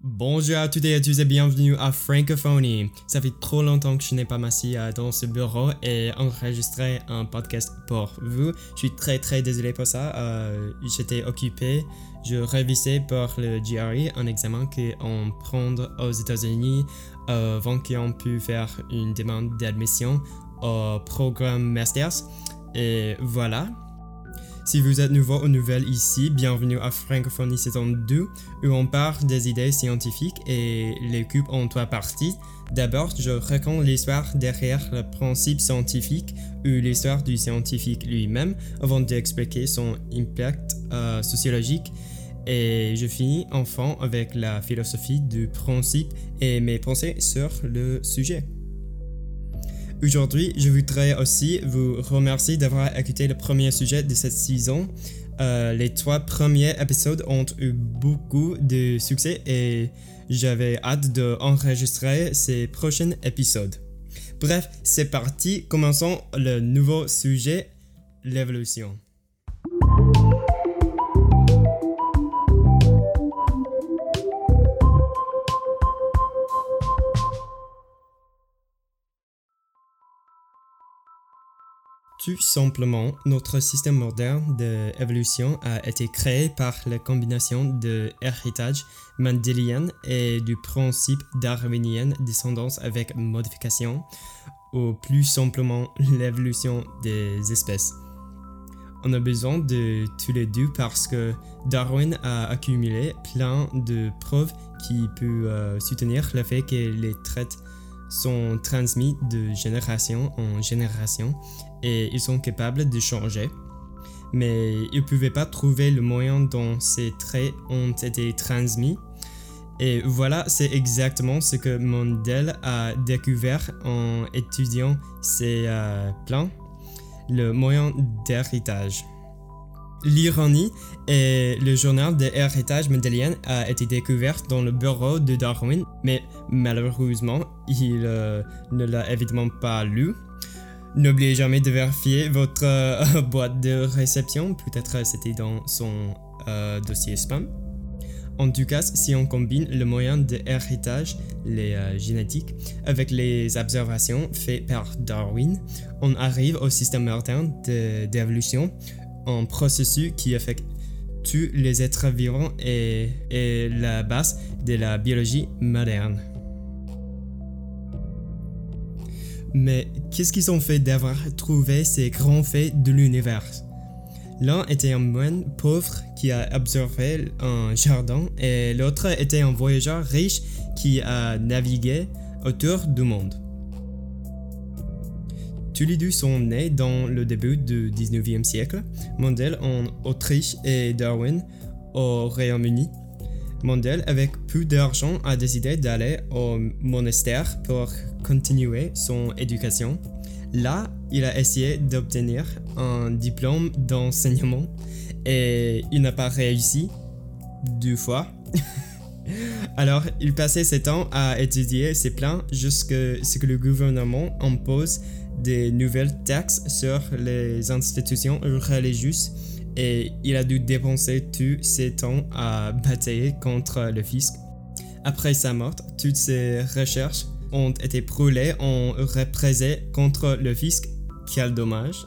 Bonjour à toutes et à tous et bienvenue à Francophonie. Ça fait trop longtemps que je n'ai pas m'assis euh, dans ce bureau et enregistré un podcast pour vous. Je suis très très désolé pour ça. Euh, J'étais occupé. Je révisais pour le GRE, un examen qu'on prend aux États-Unis euh, avant qu'on puisse faire une demande d'admission au programme Masters. Et voilà, si vous êtes nouveau ou nouvelle ici, bienvenue à Francophonie saison 2 où on parle des idées scientifiques et les coupes en trois parties. D'abord, je raconte l'histoire derrière le principe scientifique ou l'histoire du scientifique lui-même avant d'expliquer son impact euh, sociologique. Et je finis enfin avec la philosophie du principe et mes pensées sur le sujet. Aujourd'hui, je voudrais aussi vous remercier d'avoir écouté le premier sujet de cette saison. Euh, les trois premiers épisodes ont eu beaucoup de succès et j'avais hâte d'enregistrer ces prochains épisodes. Bref, c'est parti, commençons le nouveau sujet, l'évolution. Tout simplement, notre système moderne d'évolution a été créé par la combinaison de l'héritage mendélien et du principe darwinien descendance avec modification, ou plus simplement l'évolution des espèces. On a besoin de tous les deux parce que Darwin a accumulé plein de preuves qui peuvent euh, soutenir le fait que les traits sont transmis de génération en génération et ils sont capables de changer. Mais ils ne pouvaient pas trouver le moyen dont ces traits ont été transmis. Et voilà, c'est exactement ce que Mendel a découvert en étudiant ces euh, plans, le moyen d'héritage. L'ironie est le journal de héritage mendélien a été découvert dans le bureau de Darwin, mais malheureusement, il euh, ne l'a évidemment pas lu. N'oubliez jamais de vérifier votre euh, boîte de réception, peut-être c'était dans son euh, dossier spam. En tout cas, si on combine le moyen de héritage, les génétiques, avec les observations faites par Darwin, on arrive au système moderne d'évolution un processus qui affecte tous les êtres vivants et est la base de la biologie moderne. Mais qu'est-ce qu'ils ont fait d'avoir trouvé ces grands faits de l'univers? L'un était un moine pauvre qui a observé un jardin et l'autre était un voyageur riche qui a navigué autour du monde. Tous les deux sont nés dans le début du 19e siècle, Mendel en Autriche et Darwin au Royaume-Uni. Mendel, avec peu d'argent, a décidé d'aller au monastère pour continuer son éducation. Là, il a essayé d'obtenir un diplôme d'enseignement et il n'a pas réussi deux fois. Alors, il passait ses temps à étudier ses plans jusqu'à ce que le gouvernement impose des nouvelles taxes sur les institutions religieuses et il a dû dépenser tous ses temps à batailler contre le fisc. Après sa mort, toutes ses recherches ont été brûlées en représailles contre le fisc. Quel dommage.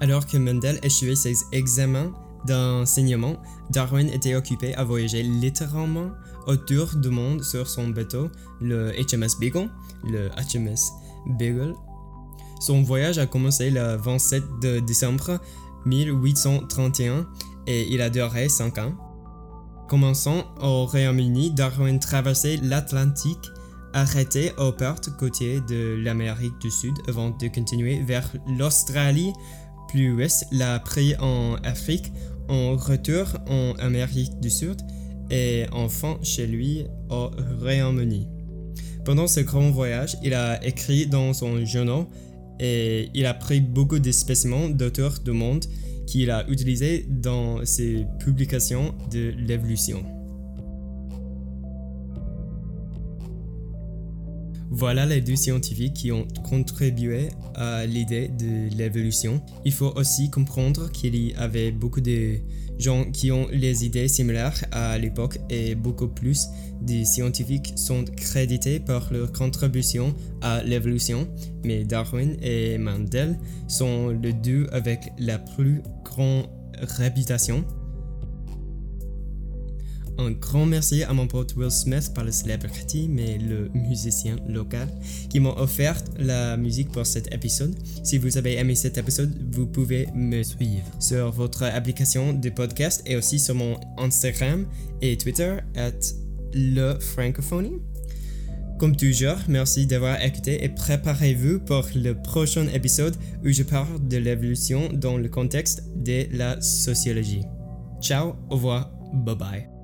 Alors que Mendel échouait ses examens d'enseignement, Darwin était occupé à voyager littéralement autour du monde sur son bateau, le HMS Beagle, le HMS Beagle. Son voyage a commencé le 27 décembre 1831 et il a duré 5 ans. Commençant au Royaume-Uni, Darwin traversait l'Atlantique, arrêté aux portes côtières de l'Amérique du Sud avant de continuer vers l'Australie, plus ouest, l'a pris en Afrique, en retour en Amérique du Sud et enfin chez lui au Royaume-Uni. Pendant ce grand voyage, il a écrit dans son journal et il a pris beaucoup de spécimens d'auteurs du monde qu'il a utilisés dans ses publications de l'évolution. Voilà les deux scientifiques qui ont contribué à l'idée de l'évolution. Il faut aussi comprendre qu'il y avait beaucoup de gens qui ont les idées similaires à l'époque et beaucoup plus de scientifiques sont crédités par leur contribution à l'évolution, mais Darwin et Mendel sont les deux avec la plus grande réputation un grand merci à mon pote Will Smith, par le celebrity, mais le musicien local, qui m'a offert la musique pour cet épisode. Si vous avez aimé cet épisode, vous pouvez me suivre sur votre application de podcast et aussi sur mon Instagram et Twitter at le francophonie. Comme toujours, merci d'avoir écouté et préparez-vous pour le prochain épisode où je parle de l'évolution dans le contexte de la sociologie. Ciao, au revoir, bye bye.